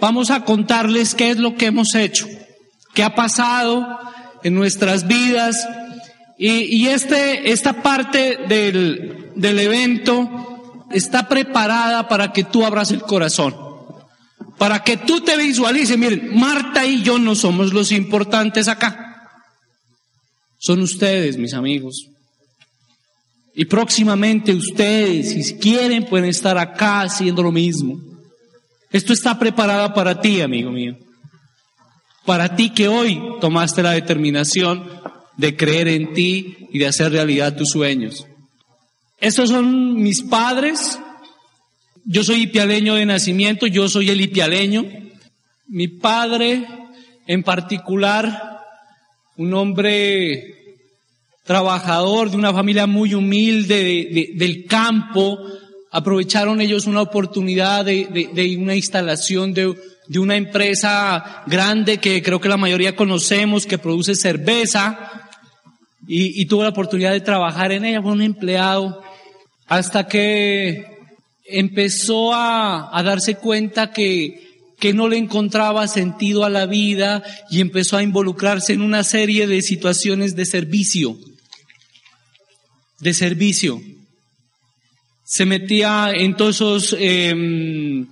vamos a contarles qué es lo que hemos hecho, qué ha pasado en nuestras vidas. Y, este, esta parte del, del evento está preparada para que tú abras el corazón, para que tú te visualices. Miren, Marta y yo no somos los importantes acá. Son ustedes, mis amigos. Y próximamente ustedes, si quieren, pueden estar acá haciendo lo mismo. Esto está preparado para ti, amigo mío. Para ti que hoy tomaste la determinación de creer en ti y de hacer realidad tus sueños. Estos son mis padres. Yo soy ipialeño de nacimiento, yo soy el ipialeño. Mi padre, en particular, un hombre trabajador de una familia muy humilde del campo, aprovecharon ellos una oportunidad de, una instalación de, una empresa grande que creo que la mayoría conocemos, que produce cerveza, y, tuvo la oportunidad de trabajar en ella, fue un empleado, hasta que empezó a, a darse cuenta que, que no le encontraba sentido a la vida y empezó a involucrarse en una serie de situaciones de servicio, de servicio. Se metía en todas esas em,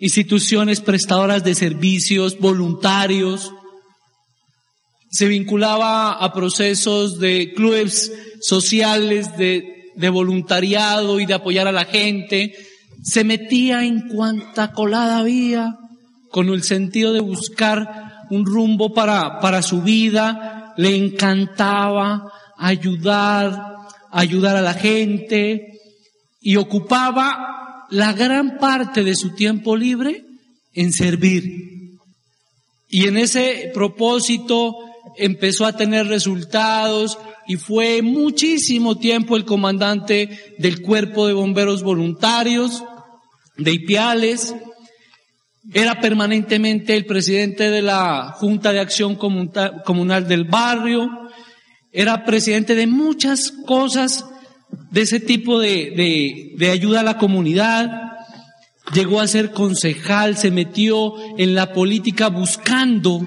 instituciones prestadoras de servicios, voluntarios, se vinculaba a procesos de clubes sociales, de, de voluntariado y de apoyar a la gente, se metía en cuanta colada había, con el sentido de buscar un rumbo para, para su vida, le encantaba ayudar, ayudar a la gente y ocupaba la gran parte de su tiempo libre en servir. Y en ese propósito empezó a tener resultados y fue muchísimo tiempo el comandante del cuerpo de bomberos voluntarios de Ipiales, era permanentemente el presidente de la Junta de Acción Comunal del barrio, era presidente de muchas cosas de ese tipo de, de, ayuda a la comunidad, llegó a ser concejal, se metió en la política buscando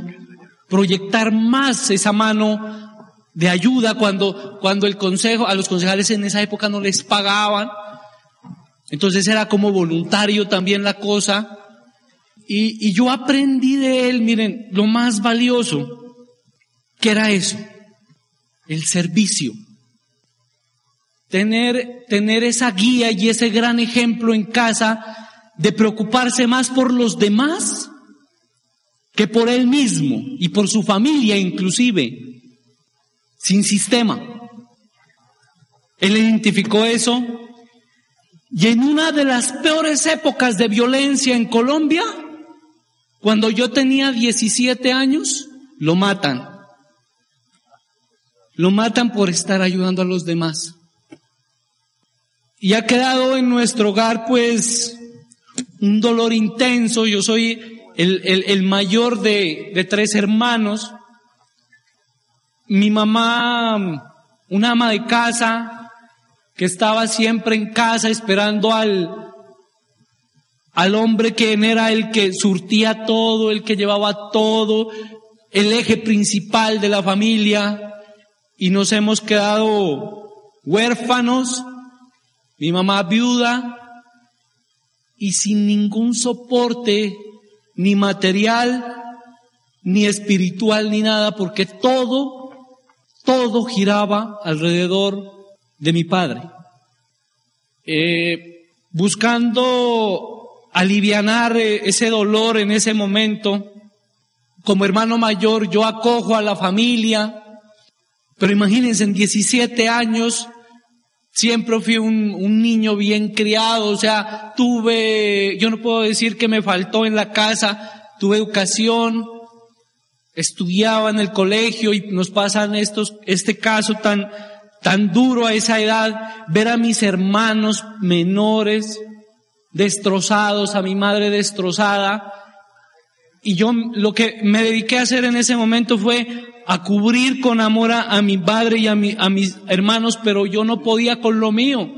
proyectar más esa mano de ayuda cuando, cuando el consejo, a los concejales en esa época no les pagaban. Entonces era como voluntario también la cosa. Y, yo aprendí de él, miren, lo más valioso, que era eso, el servicio. Tener, tener esa guía y ese gran ejemplo en casa de preocuparse más por los demás que por él mismo y por su familia inclusive, sin sistema. Él identificó eso y en una de las peores épocas de violencia en Colombia, cuando yo tenía 17 años, lo matan. Lo matan por estar ayudando a los demás. Y ha quedado en nuestro hogar pues un dolor intenso. Yo soy el, mayor de, de tres hermanos. Mi mamá, una ama de casa, que estaba siempre en casa esperando al, al hombre que era el que surtía todo, el que llevaba todo, el eje principal de la familia, y nos hemos quedado huérfanos, mi mamá viuda, y sin ningún soporte, ni material, ni espiritual, ni nada, porque todo, todo giraba alrededor de mi padre. Eh, buscando alivianar eh, ese dolor en ese momento. Como hermano mayor yo acojo a la familia, pero imagínense, en 17 años siempre fui un, un, niño bien criado, o sea, tuve, yo no puedo decir que me faltó en la casa, tuve educación, estudiaba en el colegio y nos pasan estos, este caso tan, tan duro a esa edad, ver a mis hermanos menores, destrozados, a mi madre destrozada. Y yo lo que me dediqué a hacer en ese momento fue a cubrir con amor a, mi padre y a, mi, a mis hermanos, pero yo no podía con lo mío.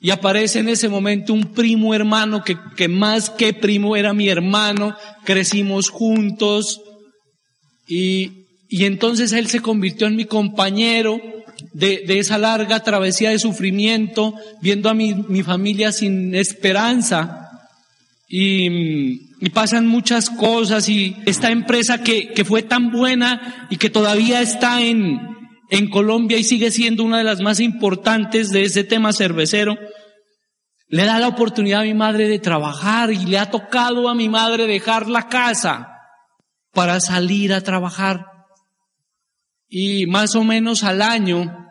y aparece en ese momento un primo hermano que, que más que primo era mi hermano, crecimos juntos y, y entonces él se convirtió en mi compañero de, de esa larga travesía de sufrimiento, viendo a mi, mi familia sin esperanza. Y, y, pasan muchas cosas y esta empresa que, que fue tan buena y que todavía está en, en Colombia y sigue siendo una de las más importantes de ese tema cervecero, le da la oportunidad a mi madre de trabajar y le ha tocado a mi madre dejar la casa para salir a trabajar. Y más o menos al año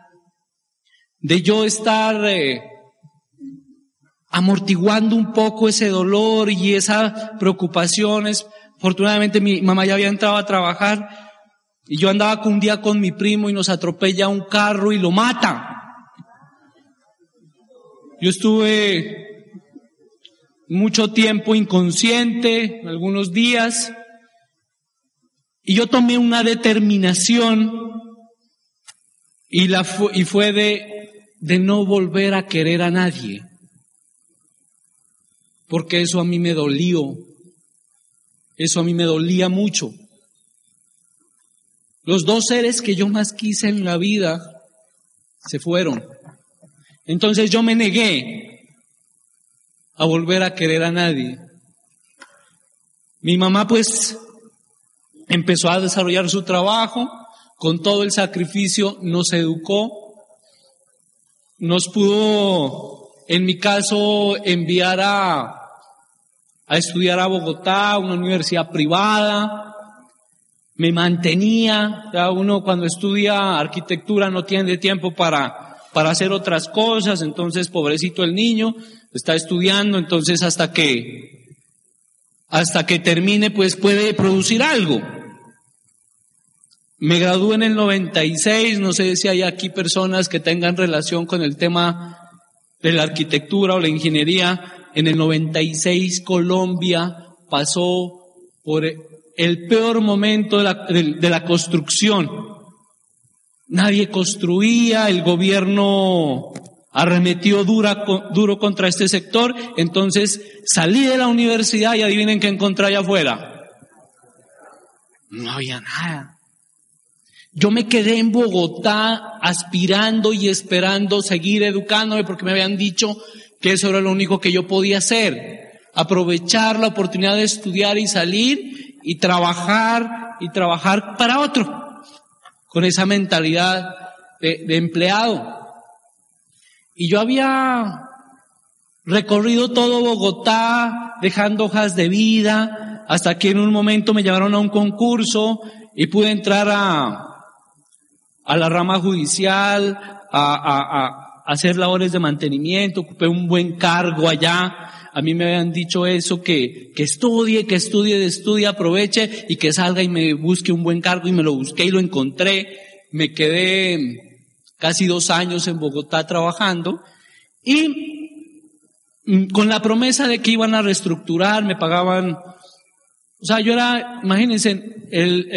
de yo estar eh, amortiguando un poco ese dolor y esas preocupaciones, afortunadamente mi mamá ya había entrado a trabajar y yo andaba un día con mi primo y nos atropella un carro y lo mata. Yo estuve mucho tiempo inconsciente, algunos días, y yo tomé una determinación y, la y fue de, de no volver a querer a nadie, porque eso a mí me dolió, eso a mí me dolía mucho. Los dos seres que yo más quise en la vida se fueron. Entonces yo me negué a volver a querer a nadie. Mi mamá pues empezó a desarrollar su trabajo, con todo el sacrificio nos educó, nos pudo, en mi caso, enviar a, estudiar a Bogotá, una universidad privada, me mantenía, ya uno cuando estudia arquitectura no tiene tiempo para, para hacer otras cosas, entonces pobrecito el niño está estudiando, entonces hasta que, hasta que termine pues puede producir algo. Me gradué en el 96, no sé si hay aquí personas que tengan relación con el tema de la arquitectura o la ingeniería. En el 96 Colombia pasó por el peor momento de la, de, la construcción. Nadie construía, el gobierno arremetió dura, duro contra este sector, entonces salí de la universidad y adivinen qué encontré allá afuera. No había nada. Yo me quedé en Bogotá aspirando y esperando seguir educándome porque me habían dicho que eso era lo único que yo podía hacer. Aprovechar la oportunidad de estudiar y salir y trabajar y trabajar para otro, con esa mentalidad de, de empleado. Y yo había recorrido todo Bogotá dejando hojas de vida, hasta que en un momento me llevaron a un concurso y pude entrar a, a la rama judicial, a, a, a, hacer labores de mantenimiento, ocupé un buen cargo allá, a mí me habían dicho eso, que, que estudie, que estudie, estudie, aproveche y que salga y me busque un buen cargo y me lo busqué y lo encontré. Me quedé casi dos años en Bogotá trabajando y mm, con la promesa de que iban a reestructurar, me pagaban, o sea, yo era, imagínense, el,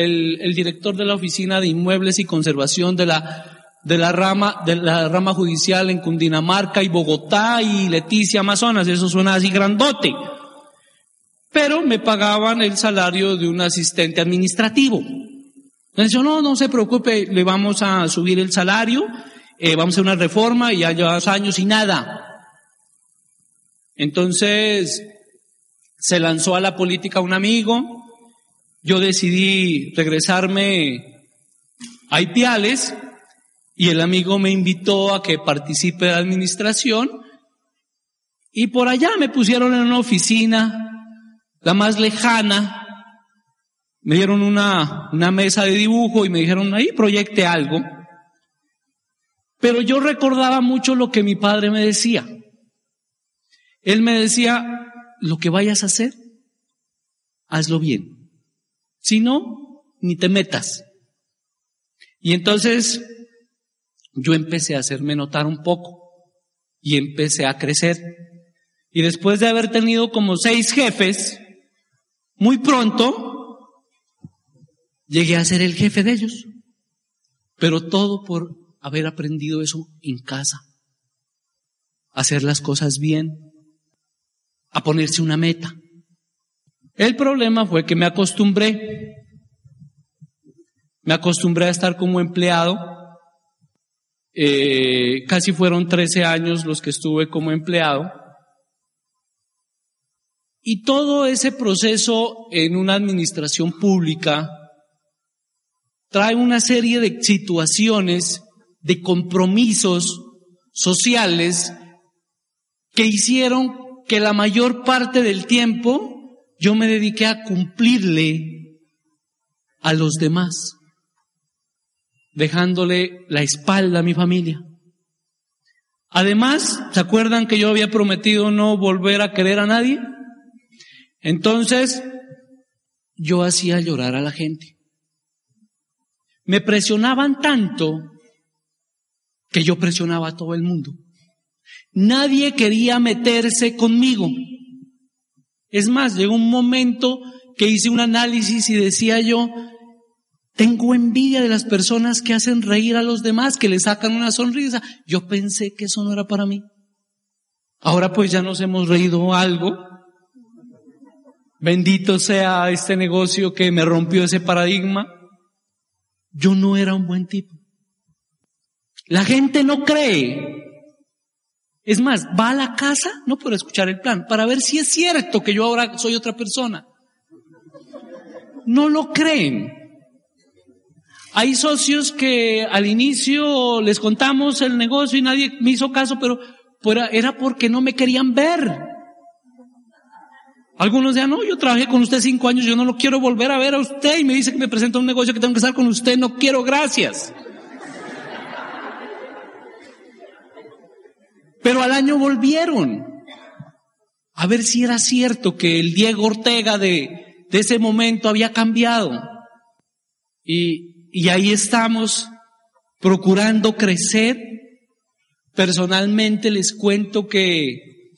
el, director de la oficina de inmuebles y conservación de la de la rama, de la rama judicial en Cundinamarca y Bogotá y Leticia, Amazonas, eso suena así grandote. Pero me pagaban el salario de un asistente administrativo. Entonces yo, no, no se preocupe, le vamos a subir el salario, eh, vamos a hacer una reforma y ya llevamos años y nada. Entonces se lanzó a la política un amigo, yo decidí regresarme a Ipiales, y el amigo me invitó a que participe de la administración y por allá me pusieron en una oficina, la más lejana, me dieron una, una mesa de dibujo y me dijeron, ahí proyecte algo. Pero yo recordaba mucho lo que mi padre me decía. Él me decía, lo que vayas a hacer, hazlo bien. Si no, ni te metas. Y entonces yo empecé a hacerme notar un poco y empecé a crecer. Y después de haber tenido como seis jefes, muy pronto llegué a ser el jefe de ellos. Pero todo por haber aprendido eso en casa. hacer las cosas bien, a ponerse una meta. El problema fue que me acostumbré. Me acostumbré a estar como empleado. Eh, casi fueron 13 años los que estuve como empleado. Y todo ese proceso en una administración pública trae una serie de situaciones, de compromisos sociales que hicieron que la mayor parte del tiempo yo me dediqué a cumplirle a los demás, dejándole la espalda a mi familia. Además, ¿se acuerdan que yo había prometido no volver a querer a nadie? Entonces, yo hacía llorar a la gente. Me presionaban tanto que yo presionaba a todo el mundo. Nadie quería meterse conmigo. Es más, llegó un momento que hice un análisis y decía yo, tengo envidia de las personas que hacen reír a los demás, que le sacan una sonrisa. Yo pensé que eso no era para mí. Ahora pues ya nos hemos reído algo. Bendito sea este negocio que me rompió ese paradigma. Yo no era un buen tipo. La gente no cree. Es más, va a la casa no por escuchar el plan, para ver si es cierto que yo ahora soy otra persona. No lo creen. Hay socios que al inicio les contamos el negocio y nadie me hizo caso, pero era porque no me querían ver. Algunos decían, no, yo trabajé con usted cinco años, yo no lo quiero volver a ver a usted y me dice que me presenta un negocio que tengo que estar con usted, no quiero, gracias. Pero al año volvieron a ver si era cierto que el Diego Ortega de, de ese momento había cambiado. Y, y ahí estamos procurando crecer. Personalmente les cuento que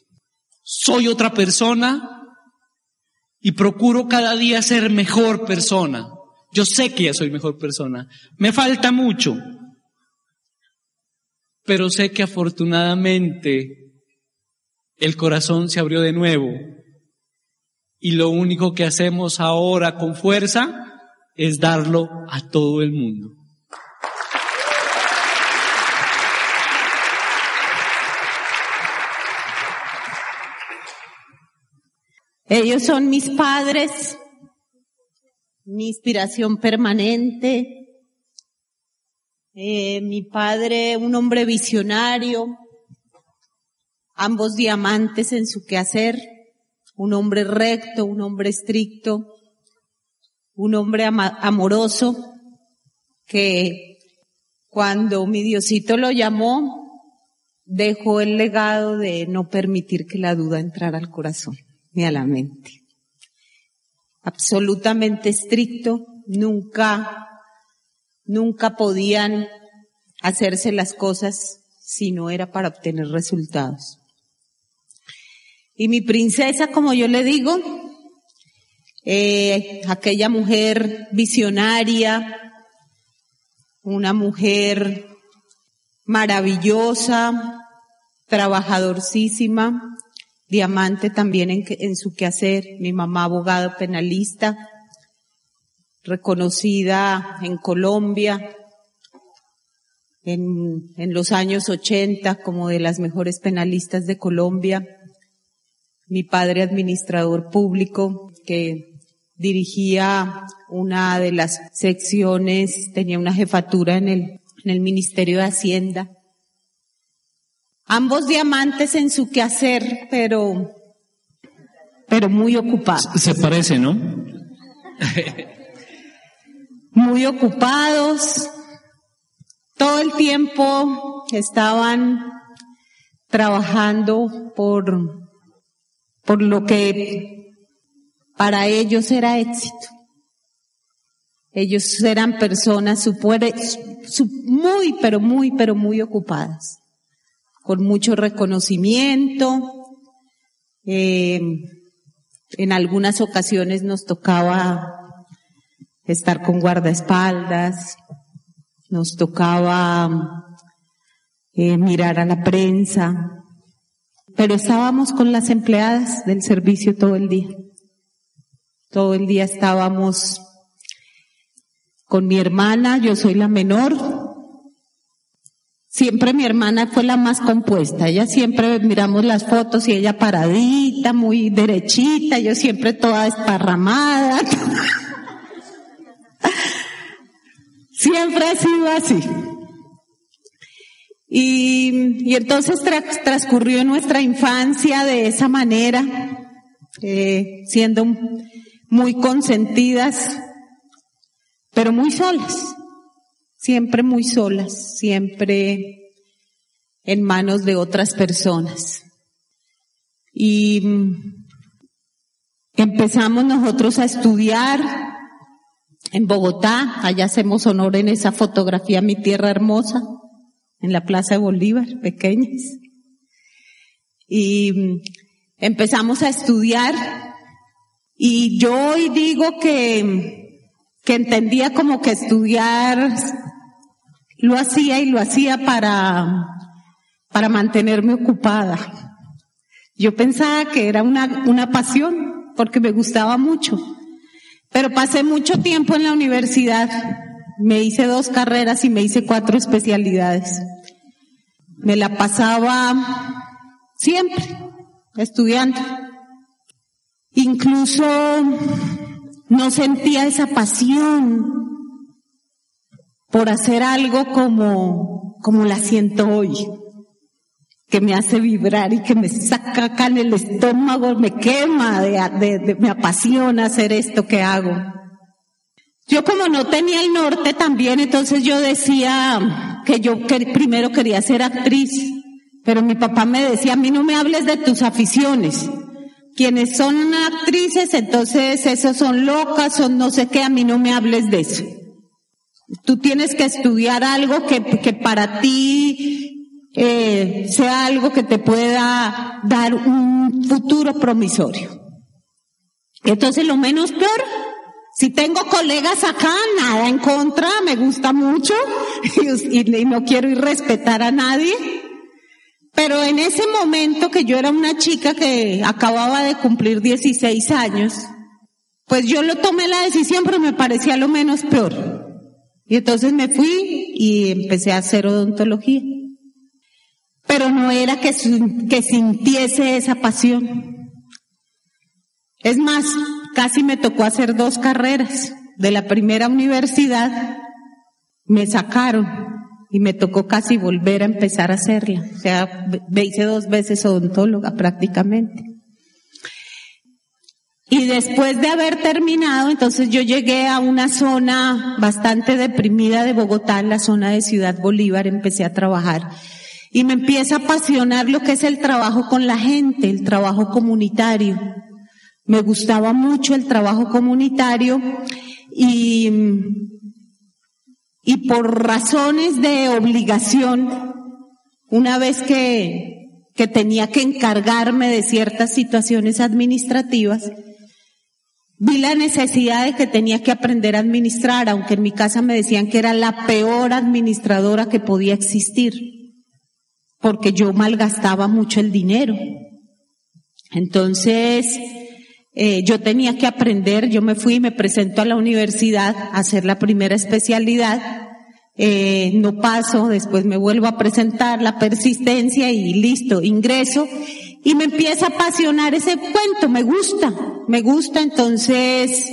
soy otra persona, y procuro cada día ser mejor persona. Yo sé que ya soy mejor persona. Me falta mucho. Pero sé que afortunadamente el corazón se abrió de nuevo. Y lo único que hacemos ahora con fuerza es darlo a todo el mundo. Ellos son mis padres, mi inspiración permanente. Eh, mi padre, un hombre visionario, ambos diamantes en su quehacer, un hombre recto, un hombre estricto, un hombre amoroso, que cuando mi Diosito lo llamó, dejó el legado de no permitir que la duda entrara al corazón ni a la mente. Absolutamente estricto, nunca, nunca podían hacerse las cosas si no era para obtener resultados. Y mi princesa, como yo le digo, eh, aquella mujer visionaria, una mujer maravillosa, trabajadorcísima, diamante también en, su quehacer, mi mamá abogado penalista, reconocida en Colombia en, en los años 80 como de las mejores penalistas de Colombia, mi padre administrador público que dirigía una de las secciones, tenía una jefatura en el, en el Ministerio de Hacienda, Ambos diamantes en su quehacer, pero, pero muy ocupados. Se parece, ¿no? muy ocupados. Todo el tiempo estaban trabajando por, por lo que para ellos era éxito. Ellos eran personas muy, pero muy, pero muy ocupadas con mucho reconocimiento. Eh, en algunas ocasiones nos tocaba estar con guardaespaldas, nos tocaba eh, mirar a la prensa, pero estábamos con las empleadas del servicio todo el día. Todo el día estábamos con mi hermana, yo soy la menor. Siempre mi hermana fue la más compuesta. Ella siempre miramos las fotos y ella paradita, muy derechita, yo siempre toda esparramada. siempre ha sido así. Y, entonces transcurrió nuestra infancia de esa manera, eh, siendo muy consentidas, pero muy solas, siempre muy solas, siempre en manos de otras personas. Y empezamos nosotros a estudiar en Bogotá, allá hacemos honor en esa fotografía Mi Tierra Hermosa, en la Plaza de Bolívar, pequeñas. Y empezamos a estudiar y yo hoy digo que, que entendía como que estudiar lo hacía y lo hacía para, para mantenerme ocupada. Yo pensaba que era una, una pasión porque me gustaba mucho. Pero pasé mucho tiempo en la universidad me hice dos carreras y me hice cuatro especialidades. Me la pasaba siempre estudiando. Incluso no sentía esa pasión por hacer algo como, como la siento hoy, que me hace vibrar y que me saca acá en el estómago, me quema, me apasiona hacer esto que hago. Yo como no tenía el norte también, entonces yo decía que yo primero quería ser actriz, pero mi papá me decía, a mí no me hables de tus aficiones. Quienes son actrices, entonces esos son locas, son no sé qué, a mí no me hables de eso. Tú tienes que estudiar algo que para ti eh, sea algo que te pueda dar un futuro promisorio. Entonces lo menos peor si tengo colegas acá, nada en contra, me gusta mucho y, no quiero ir respetar a nadie. Pero en ese momento que yo era una chica que acababa de cumplir 16 años, pues yo lo tomé la decisión, pero me parecía lo menos peor. Y entonces me fui y empecé a hacer odontología. Pero no era que, sintiese esa pasión. Es más, casi me tocó hacer dos carreras. De la primera universidad me sacaron y me tocó casi volver a empezar a hacerla. O sea, me hice dos veces odontóloga prácticamente. Y después de haber terminado, entonces yo llegué a una zona bastante deprimida de Bogotá, en la zona de Ciudad Bolívar, empecé a trabajar. Y me empieza a apasionar lo que es el trabajo con la gente, el trabajo comunitario. Me gustaba mucho el trabajo comunitario y, y por razones de obligación, una vez que, que tenía que encargarme de ciertas situaciones administrativas, vi la necesidad de que tenía que aprender a administrar, aunque en mi casa me decían que era la peor administradora que podía existir, porque yo malgastaba mucho el dinero. Entonces, eh, yo tenía que aprender, yo me fui y me presento a la universidad a hacer la primera especialidad, eh, no paso, después me vuelvo a presentar la persistencia y listo, ingreso. Y me empieza a apasionar ese cuento, me gusta, me gusta, entonces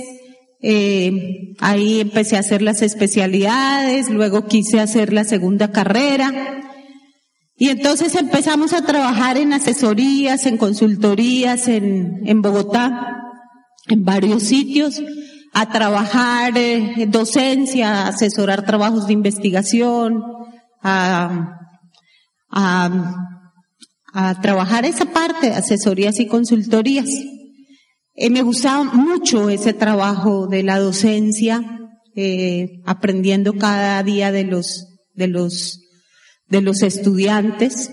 eh, ahí empecé a hacer las especialidades, luego quise hacer la segunda carrera, y entonces empezamos a trabajar en asesorías, en consultorías en, en Bogotá, en varios sitios, a trabajar eh, docencia, a asesorar trabajos de investigación, a, a, a trabajar esa parte, asesorías y consultorías. Eh, me gustaba mucho ese trabajo de la docencia, eh, aprendiendo cada día de los, de los de los estudiantes.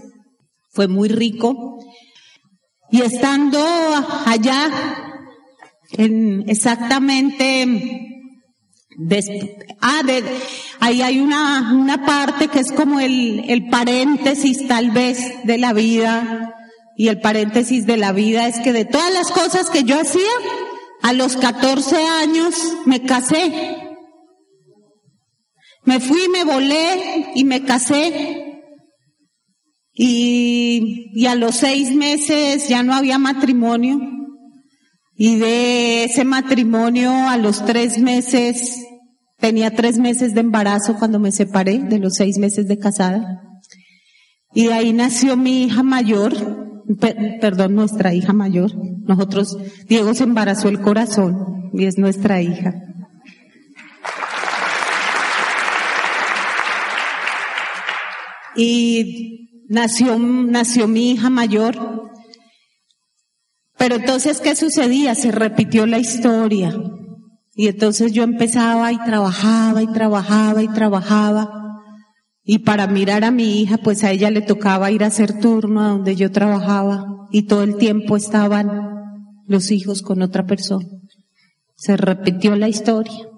Fue muy rico. Y estando allá, en exactamente, ah, de, ahí hay una, una parte que es como el, el paréntesis tal vez de la vida y el paréntesis de la vida es que de todas las cosas que yo hacía, a los 14 años me casé. Me fui, me volé y me casé. Y, a los seis meses ya no había matrimonio. Y de ese matrimonio a los tres meses, tenía tres meses de embarazo cuando me separé de los seis meses de casada. Y de ahí nació mi hija mayor, perdón, nuestra hija mayor. Nosotros, Diego se embarazó el corazón y es nuestra hija. Y nació, nació mi hija mayor pero entonces, ¿qué sucedía? Se repitió la historia. Y entonces yo empezaba y trabajaba y trabajaba y trabajaba. Y para mirar a mi hija, pues a ella le tocaba ir a hacer turno a donde yo trabajaba. Y todo el tiempo estaban los hijos con otra persona. Se repitió la historia.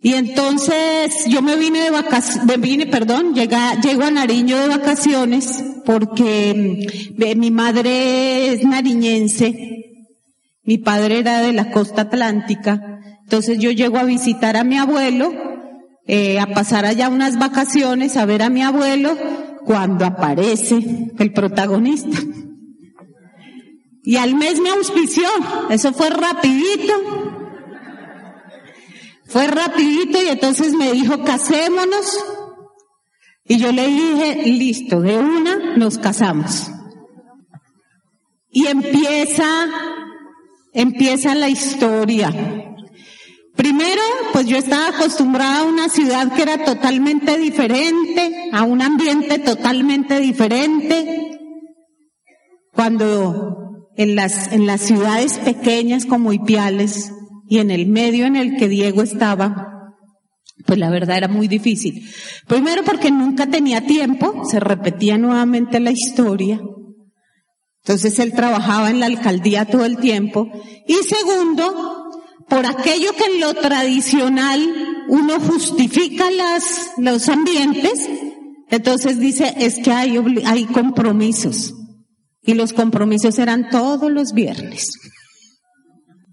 Y entonces yo me vine de vacaciones, vine, perdón, llega, llego a Nariño de vacaciones porque mm, mi madre es nariñense, mi padre era de la costa atlántica, entonces yo llego a visitar a mi abuelo, eh, a pasar allá unas vacaciones, a ver a mi abuelo, cuando aparece el protagonista. Y al mes me auspició, eso fue rapidito, fue rapidito y entonces me dijo, casémonos. Y yo le dije, listo, de una nos casamos. Y empieza, empieza la historia. Primero, pues yo estaba acostumbrada a una ciudad que era totalmente diferente, a un ambiente totalmente diferente. Cuando en las, en las ciudades pequeñas como Ipiales, y en el medio en el que Diego estaba, pues la verdad era muy difícil. Primero porque nunca tenía tiempo, se repetía nuevamente la historia. Entonces él trabajaba en la alcaldía todo el tiempo. Y segundo, por aquello que en lo tradicional uno justifica las, los ambientes, entonces dice, es que hay, hay compromisos. Y los compromisos eran todos los viernes.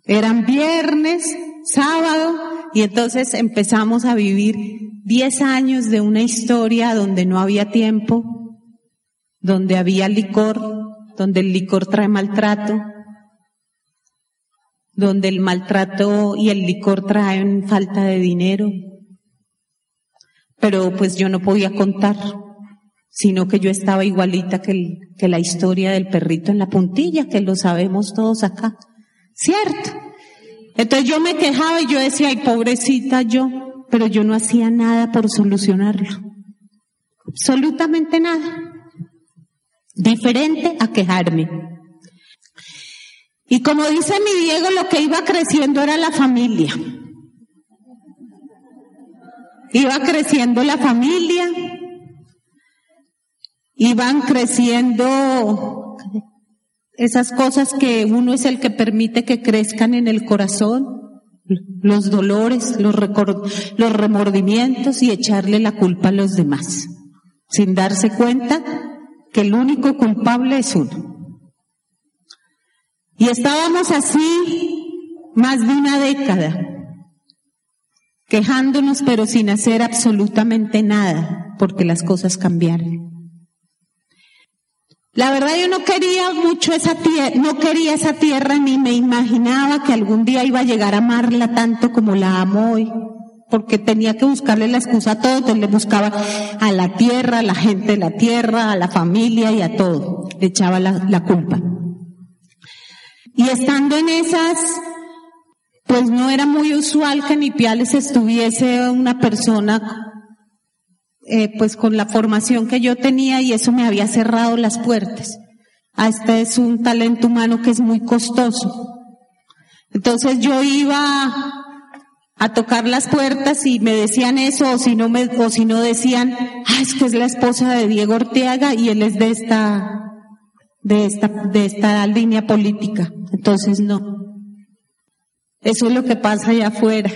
Eran viernes, sábado, y entonces empezamos a vivir diez años de una historia donde no había tiempo, donde había licor, donde el licor trae maltrato, donde el maltrato y el licor traen falta de dinero. Pero pues yo no podía contar, sino que yo estaba igualita que, que la historia del perrito en la puntilla, que lo sabemos todos acá. ¿Cierto? Entonces yo me quejaba y yo decía, ay, pobrecita yo, pero yo no hacía nada por solucionarlo. Absolutamente nada. Diferente a quejarme. Y como dice mi Diego, lo que iba creciendo era la familia. Iba creciendo la familia, iban creciendo esas cosas que uno es el que permite que crezcan en el corazón, los dolores, los, los remordimientos y echarle la culpa a los demás, sin darse cuenta que el único culpable es uno. Y estábamos así más de una década, quejándonos pero sin hacer absolutamente nada, porque las cosas cambiaron. La verdad yo no quería mucho esa tierra, no quería esa tierra ni me imaginaba que algún día iba a llegar a amarla tanto como la amo hoy, porque tenía que buscarle la excusa a todo, entonces le buscaba a la tierra, a la gente de la tierra, a la familia y a todo, le echaba la, culpa. Y estando en esas, pues no era muy usual que en Ipiales estuviese una persona eh, pues con la formación que yo tenía y eso me había cerrado las puertas. Ah, este es un talento humano que es muy costoso. Entonces yo iba a tocar las puertas y me decían eso o si no me, o si no decían, ah, es que es la esposa de Diego Orteaga y él es de esta, de esta, de esta línea política. Entonces no. Eso es lo que pasa allá afuera.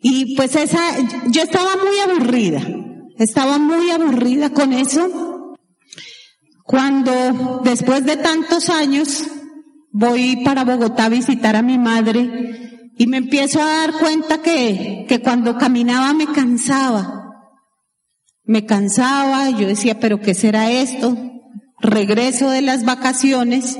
Y pues esa, yo estaba muy aburrida, estaba muy aburrida con eso. Cuando después de tantos años voy para Bogotá a visitar a mi madre y me empiezo a dar cuenta que, que cuando caminaba me cansaba. Me cansaba, yo decía, pero ¿qué será esto? Regreso de las vacaciones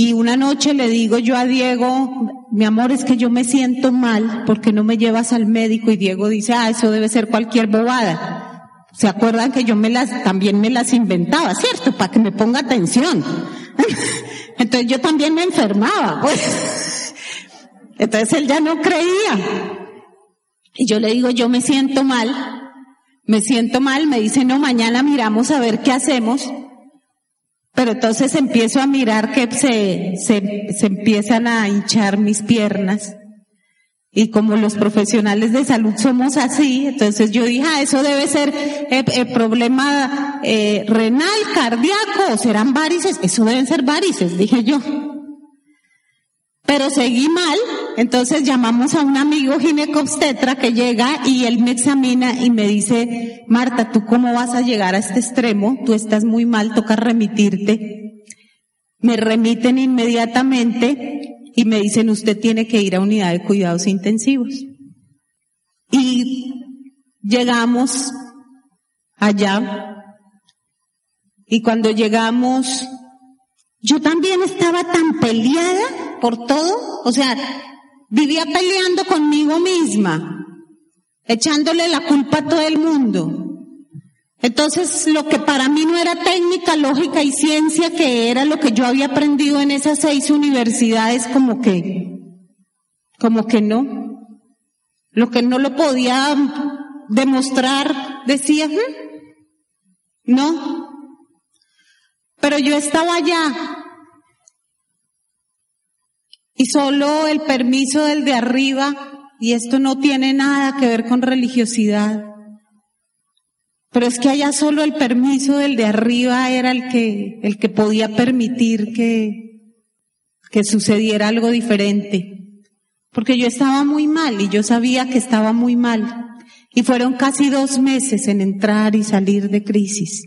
y una noche le digo yo a Diego, mi amor, es que yo me siento mal porque no me llevas al médico y Diego dice, ah, eso debe ser cualquier bobada. ¿Se acuerdan que yo me las, también me las inventaba, cierto? Para que me ponga atención. Entonces yo también me enfermaba, pues. Entonces él ya no creía. Y yo le digo, yo me siento mal, me siento mal, me dice, no, mañana miramos a ver qué hacemos. Pero entonces empiezo a mirar que se, se, se empiezan a hinchar mis piernas. Y como los profesionales de salud somos así, entonces yo dije, ah, eso debe ser eh, eh problema eh, renal, cardíaco, serán varices, eso deben ser varices, dije yo. Pero seguí mal, entonces llamamos a un amigo ginecobstetra que llega y él me examina y me dice, Marta, ¿tú cómo vas a llegar a este extremo? Tú estás muy mal, toca remitirte. Me remiten inmediatamente y me dicen, usted tiene que ir a unidad de cuidados intensivos. Y llegamos allá y cuando llegamos yo también estaba tan peleada por todo, o sea, vivía peleando conmigo misma, echándole la culpa a todo el mundo. Entonces, lo que para mí no era técnica, lógica y ciencia, que era lo que yo había aprendido en esas seis universidades, como que, como que no. Lo que no lo podía demostrar, decía, hmm, no, pero yo estaba allá. Y solo el permiso del de arriba, y esto no tiene nada que ver con religiosidad. Pero es que allá solo el permiso del de arriba era el que, el que podía permitir que, que sucediera algo diferente. Porque yo estaba muy mal y yo sabía que estaba muy mal. Y fueron casi dos meses en entrar y salir de crisis.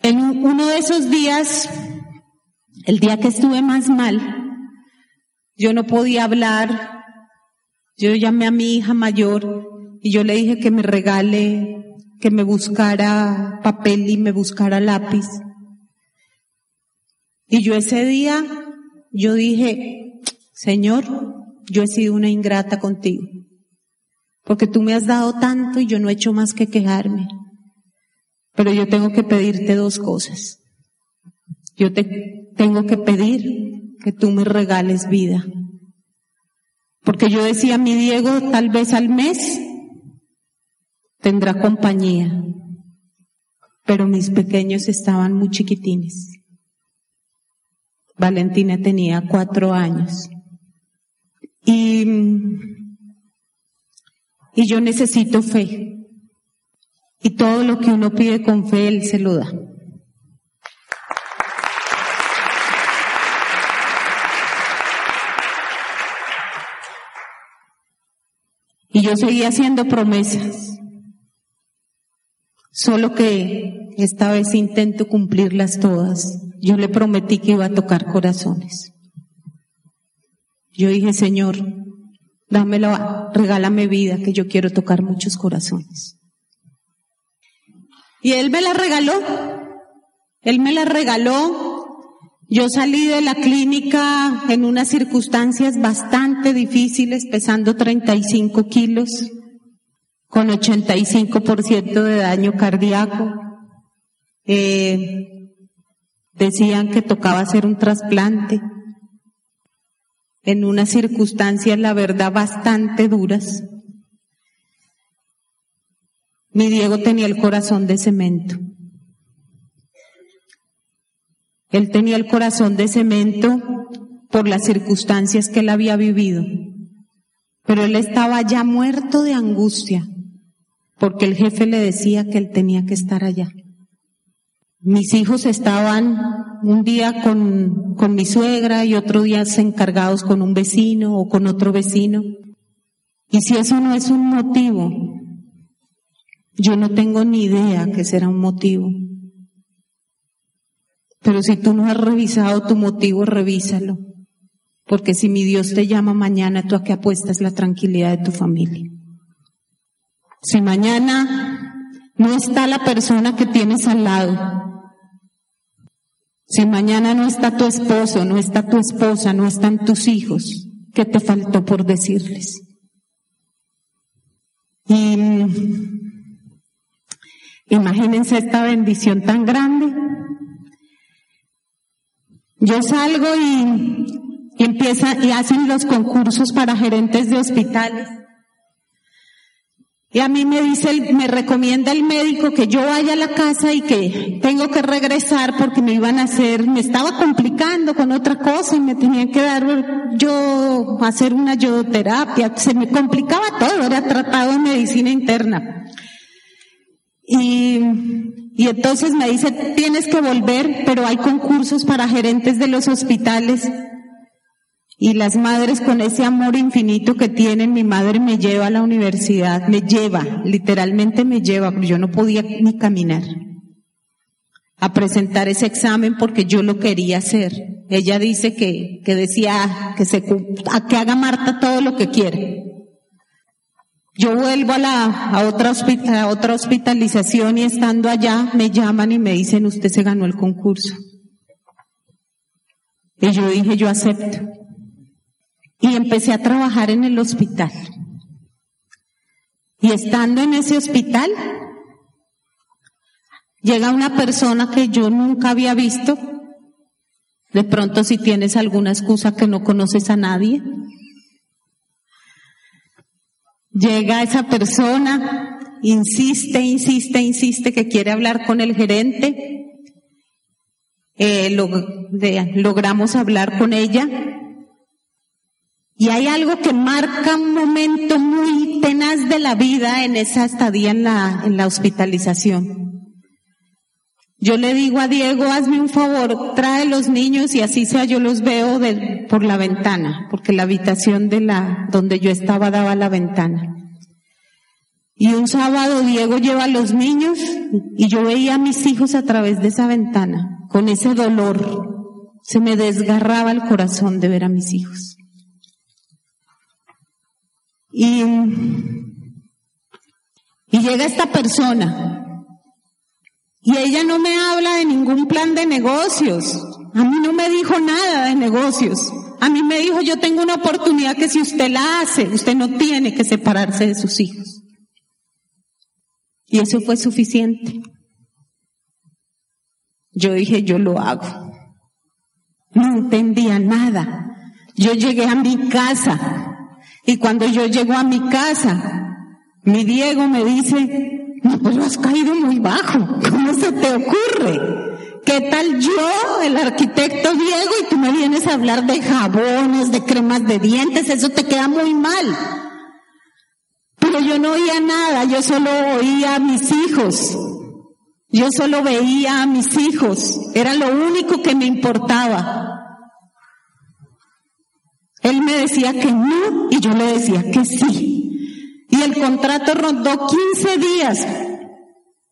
En uno de esos días, el día que estuve más mal, yo no podía hablar. Yo llamé a mi hija mayor y yo le dije que me regale, que me buscara papel y me buscara lápiz. Y yo ese día, yo dije, Señor, yo he sido una ingrata contigo, porque tú me has dado tanto y yo no he hecho más que quejarme. Pero yo tengo que pedirte dos cosas. Yo te tengo que pedir que tú me regales vida. Porque yo decía, mi Diego tal vez al mes tendrá compañía. Pero mis pequeños estaban muy chiquitines. Valentina tenía cuatro años. Y, y yo necesito fe. Y todo lo que uno pide con fe, Él se lo da. Y yo seguía haciendo promesas. Solo que esta vez intento cumplirlas todas. Yo le prometí que iba a tocar corazones. Yo dije, Señor, dámelo, regálame vida, que yo quiero tocar muchos corazones. Y él me la regaló. Él me la regaló. Yo salí de la clínica en unas circunstancias bastante difíciles, pesando 35 kilos, con 85% de daño cardíaco. Eh, decían que tocaba hacer un trasplante en unas circunstancias, la verdad, bastante duras. Mi Diego tenía el corazón de cemento. Él tenía el corazón de cemento por las circunstancias que él había vivido. Pero él estaba ya muerto de angustia porque el jefe le decía que él tenía que estar allá. Mis hijos estaban un día con, con mi suegra y otro día encargados con un vecino o con otro vecino. Y si eso no es un motivo yo no tengo ni idea que será un motivo. Pero si tú no has revisado tu motivo, revísalo. Porque si mi Dios te llama mañana, tú a qué apuestas la tranquilidad de tu familia. Si mañana no está la persona que tienes al lado, si mañana no está tu esposo, no está tu esposa, no están tus hijos, ¿qué te faltó por decirles? Y imagínense esta bendición tan grande. Yo salgo y, y empieza y hacen los concursos para gerentes de hospitales. Y a mí me dice, me recomienda el médico que yo vaya a la casa y que tengo que regresar porque me iban a hacer, me estaba complicando con otra cosa y me tenían que dar yo, hacer una yodoterapia. Se me complicaba todo, era tratado de medicina interna. Y, y entonces me dice, tienes que volver, pero hay concursos para gerentes de los hospitales y las madres con ese amor infinito que tienen, mi madre me lleva a la universidad, me lleva, literalmente me lleva, porque yo no podía ni caminar, a presentar ese examen porque yo lo quería hacer. Ella dice que, que decía que se, que haga Marta todo lo que quiere. Yo vuelvo a la, otra, otra hospitalización y estando allá me llaman y me dicen usted se ganó el concurso. Y yo dije yo acepto y empecé a trabajar en el hospital. Y estando en ese hospital, llega una persona que yo nunca había visto. De pronto si tienes alguna excusa que no conoces a nadie. Llega esa persona, insiste, insiste, insiste que quiere hablar con el gerente. Eh, logramos hablar con ella y hay algo que marca un momento muy tenaz de la vida en esa estadía en la, en la hospitalización. Yo le digo a Diego, hazme un favor, trae los niños y así sea yo los veo por la ventana, porque la habitación de la, donde yo estaba daba la ventana. Y un sábado Diego lleva a los niños y yo veía a mis hijos a través de esa ventana, con ese dolor. Se me desgarraba el corazón de ver a mis hijos. Y llega esta persona y ella no me habla de ningún plan de negocios. A mí no me dijo nada de negocios. A mí me dijo, yo tengo una oportunidad que si usted la hace, usted no tiene que separarse de sus hijos. Y eso fue suficiente. Yo dije, yo lo hago. No entendía nada. Yo llegué a mi casa y cuando yo llego a mi casa, mi Diego me dice, no, pero has caído muy bajo. ¿Cómo se te ocurre? ¿Qué tal yo, el arquitecto Diego, y tú me vienes a hablar de jabones, de cremas de dientes? Eso te queda muy mal. Pero yo no oía nada, yo solo oía a mis hijos. Yo solo veía a mis hijos. Era lo único que me importaba. Él me decía que no y yo le decía que sí. Y el contrato rondó 15 días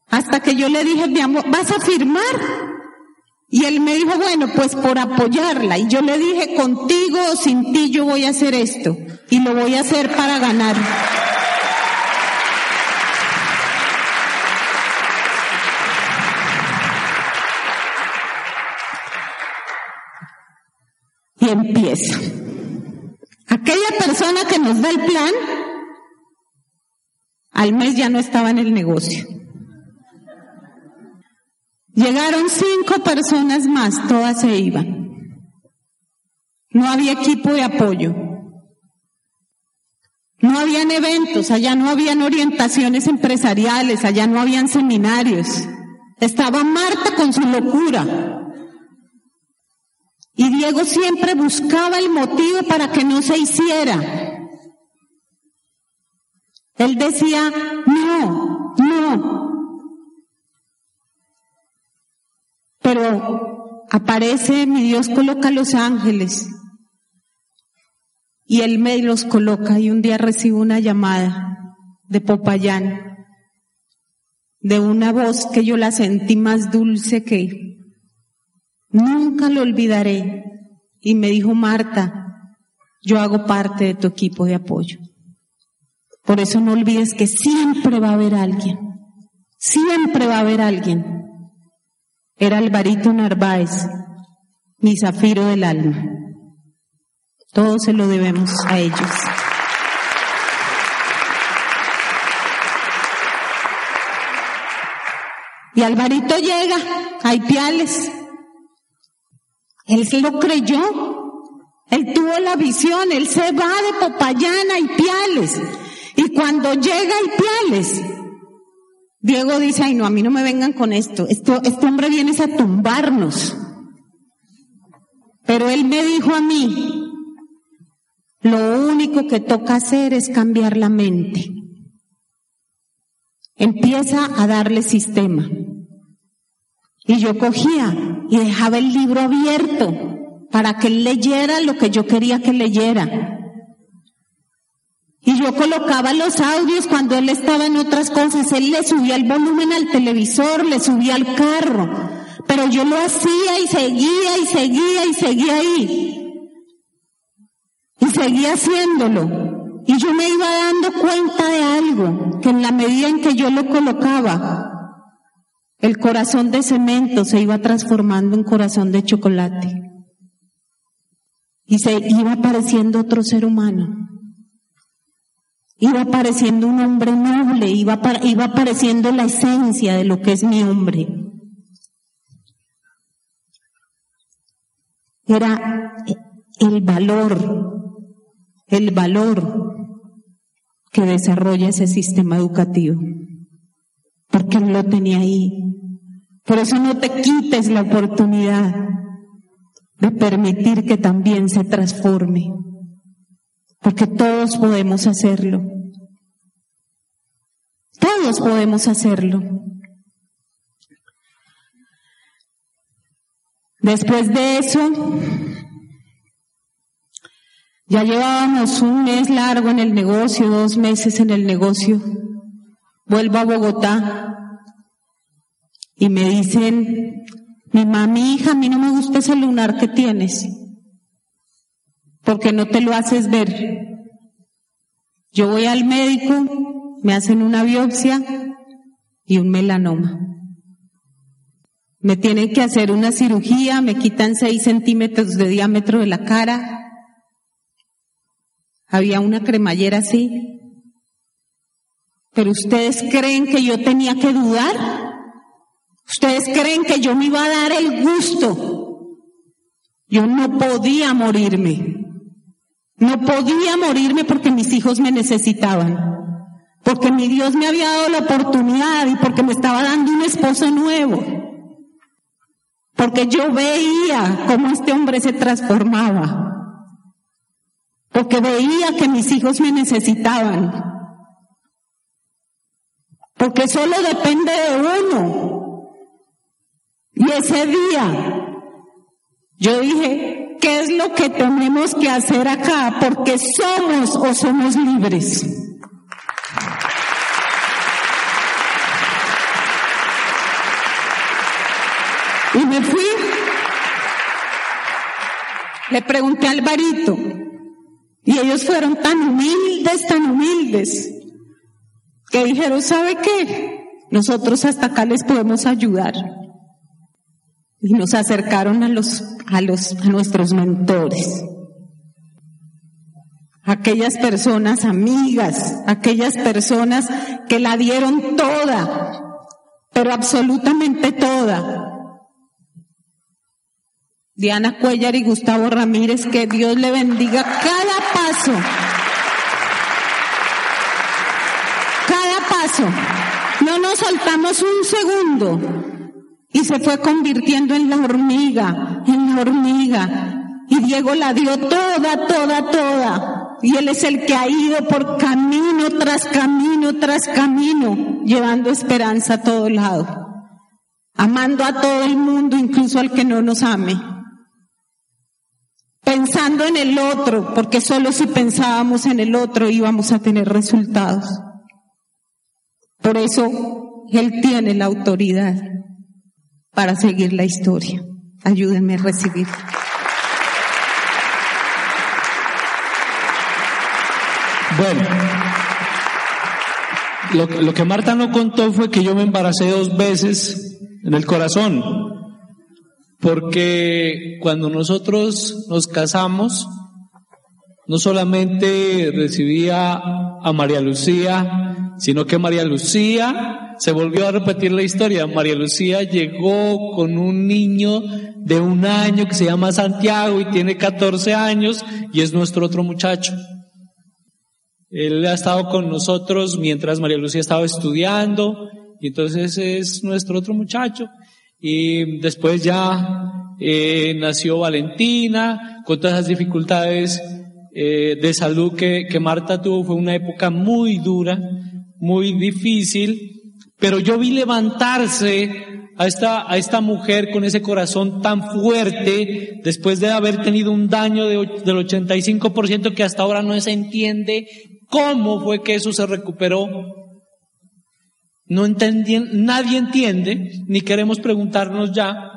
hasta que yo le dije, mi amor, ¿vas a firmar? Y él me dijo, bueno, pues por apoyarla. Y yo le dije, contigo o sin ti yo voy a hacer esto. Y lo voy a hacer para ganar. Y empieza. Aquella persona que nos da el plan, al mes ya no estaba en el negocio. Llegaron cinco personas más, todas se iban. No había equipo de apoyo. No habían eventos, allá no habían orientaciones empresariales, allá no habían seminarios. Estaba Marta con su locura. Y Diego siempre buscaba el motivo para que no se hiciera. Él decía, no, no. Pero aparece, mi Dios coloca los ángeles. Y él me los coloca y un día recibo una llamada de Popayán, de una voz que yo la sentí más dulce que, Nunca lo olvidaré. Y me dijo, Marta, yo hago parte de tu equipo de apoyo. Por eso no olvides que siempre va a haber alguien. Siempre va a haber alguien. Era Alvarito Narváez, mi zafiro del alma. Todo se lo debemos a ellos. Y Alvarito llega a Ipiales. Él se lo creyó. Él tuvo la visión. Él se va de Popayán a Ipiales. Y cuando llega a Ipiales, Diego dice, ay no, a mí no me vengan con esto. esto este hombre viene a tumbarnos. Pero él me dijo a mí, lo único que toca hacer es cambiar la mente. Empieza a darle sistema. Y yo cogía y dejaba el libro abierto para que él leyera lo que yo quería que leyera. Y yo colocaba los audios cuando él estaba en otras cosas. Él le subía el volumen al televisor, le subía al carro. Pero yo lo hacía y seguía y seguía y seguía ahí. Y seguía haciéndolo. Y yo me iba dando cuenta de algo, que en la medida en que yo lo colocaba, el corazón de cemento se iba transformando en corazón de chocolate. Y se iba apareciendo otro ser humano. Iba apareciendo un hombre noble, iba, iba apareciendo la esencia de lo que es mi hombre. Era el valor, el valor que desarrolla ese sistema educativo porque lo tenía ahí. Por eso no te quites la oportunidad de permitir que también se transforme, porque todos podemos hacerlo. Todos podemos hacerlo. Después de eso, ya llevábamos un mes largo en el negocio, dos meses en el negocio. Vuelvo a Bogotá y me dicen, mi mami, hija, a mí no me gusta ese lunar que tienes, porque no te lo haces ver. Yo voy al médico, me hacen una biopsia y un melanoma. Me tienen que hacer una cirugía, me quitan seis centímetros de diámetro de la cara. Había una cremallera así, pero ustedes creen que yo tenía que dudar? ¿Ustedes creen que yo me iba a dar el gusto? Yo no podía morirme. No podía morirme porque mis hijos me necesitaban. Porque mi Dios me había dado la oportunidad y porque me estaba dando un esposo nuevo. Porque yo veía cómo este hombre se transformaba. Porque veía que mis hijos me necesitaban porque solo depende de uno. Y ese día yo dije, ¿qué es lo que tenemos que hacer acá? Porque somos o somos libres. Y me fui. Le pregunté al Alvarito. Y ellos fueron tan humildes, tan humildes que dijeron, ¿sabe qué? Nosotros hasta acá les podemos ayudar. Y nos acercaron a los, a los, a nuestros mentores. Aquellas personas amigas, aquellas personas que la dieron toda, pero absolutamente toda. Diana Cuellar y Gustavo Ramírez, que Dios le bendiga cada paso No nos soltamos un segundo y se fue convirtiendo en la hormiga, en la hormiga. Y Diego la dio toda, toda, toda. Y Él es el que ha ido por camino tras camino tras camino, llevando esperanza a todo lado. Amando a todo el mundo, incluso al que no nos ame. Pensando en el otro, porque solo si pensábamos en el otro íbamos a tener resultados. Por eso Él tiene la autoridad para seguir la historia. Ayúdenme a recibir. Bueno, lo, lo, que Marta no contó fue que yo me embaracé dos veces en el corazón, porque cuando nosotros nos casamos, no solamente recibía a María Lucía, sino que María Lucía se volvió a repetir la historia. María Lucía llegó con un niño de un año que se llama Santiago y tiene 14 años y es nuestro otro muchacho. Él ha estado con nosotros mientras María Lucía estaba estudiando y entonces es nuestro otro muchacho. Y después ya eh, nació Valentina con todas las dificultades eh, de salud que, que Marta tuvo. Fue una época muy dura, muy difícil, pero yo vi levantarse a esta, a esta mujer con ese corazón tan fuerte después de haber tenido un daño de, del 85% que hasta ahora no se entiende cómo fue que eso se recuperó. No entendien, nadie entiende, ni queremos preguntarnos ya,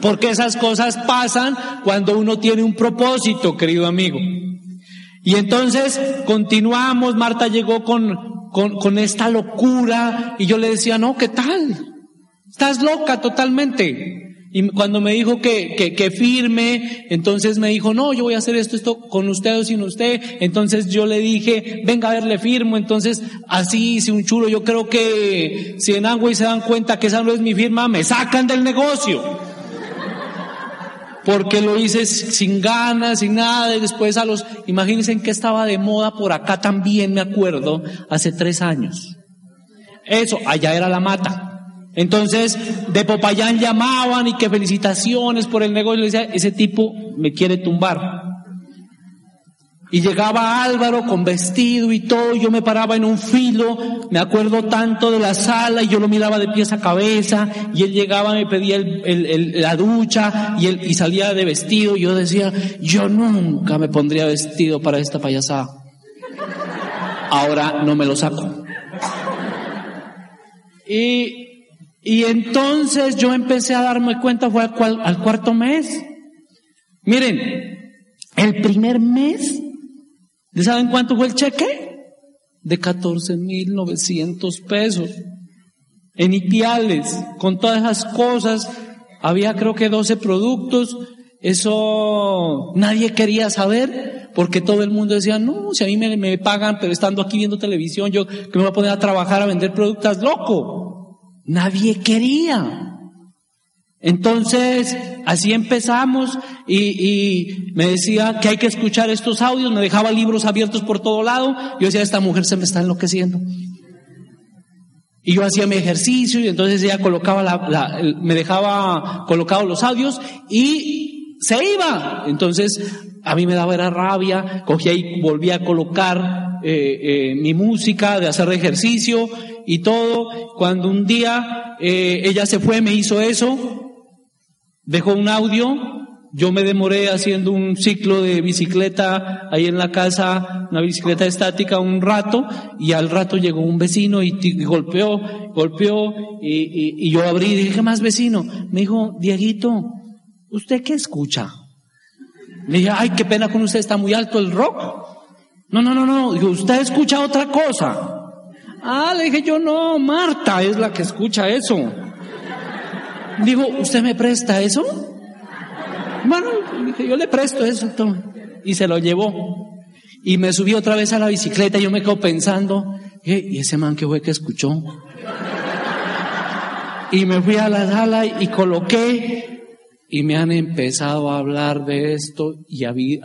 porque esas cosas pasan cuando uno tiene un propósito, querido amigo. Y entonces continuamos, Marta llegó con, con, con, esta locura y yo le decía, no, ¿qué tal? Estás loca totalmente. Y cuando me dijo que, que, que, firme, entonces me dijo, no, yo voy a hacer esto, esto con usted o sin usted. Entonces yo le dije, venga a ver, le firmo. Entonces así hice un chulo. Yo creo que si en y se dan cuenta que esa no es mi firma, me sacan del negocio porque lo hice sin ganas, sin nada, y después a los, imagínense en que estaba de moda por acá también, me acuerdo, hace tres años. Eso, allá era la mata. Entonces, de Popayán llamaban y que felicitaciones por el negocio, le decía, ese tipo me quiere tumbar. Y llegaba Álvaro con vestido y todo, yo me paraba en un filo, me acuerdo tanto de la sala, y yo lo miraba de pies a cabeza, y él llegaba, me pedía el, el, la ducha, y él y salía de vestido, y yo decía, yo nunca me pondría vestido para esta payasada. Ahora no me lo saco. Y, y entonces yo empecé a darme cuenta, fue al, al cuarto mes. Miren, el primer mes saben cuánto fue el cheque? De 14.900 pesos. En Ipiales, con todas esas cosas, había creo que 12 productos. Eso nadie quería saber porque todo el mundo decía, no, si a mí me, me pagan, pero estando aquí viendo televisión, yo que me voy a poner a trabajar a vender productos, loco. Nadie quería. Entonces, así empezamos y, me decía que hay que escuchar estos audios, me dejaba libros abiertos por todo lado. Yo decía, esta mujer se me está enloqueciendo. Y yo hacía mi ejercicio y entonces ella colocaba la, me dejaba colocado los audios y se iba. Entonces, a mí me daba era rabia, cogía y volvía a colocar eh, eh, mi música de hacer ejercicio y todo. Cuando un día eh, ella se fue, me hizo eso, Dejó un audio, yo me demoré haciendo un ciclo de bicicleta ahí en la casa, una bicicleta estática un rato, y al rato llegó un vecino y, golpeó, golpeó, y, yo abrí y dije, ¿qué más vecino? Me dijo, Dieguito, ¿usted qué escucha? Le dije, ay, qué pena con usted, está muy alto el rock. No, no, no, no, dijo, usted escucha otra cosa. Ah, le dije yo, no, Marta es la que escucha eso. Dijo, ¿usted me presta eso? Bueno, yo le presto eso. Y se lo llevó. Y me subí otra vez a la bicicleta y yo me quedo pensando, ¿y ese man que fue que escuchó? Y me fui a la sala y coloqué y me han empezado a hablar de esto y abrí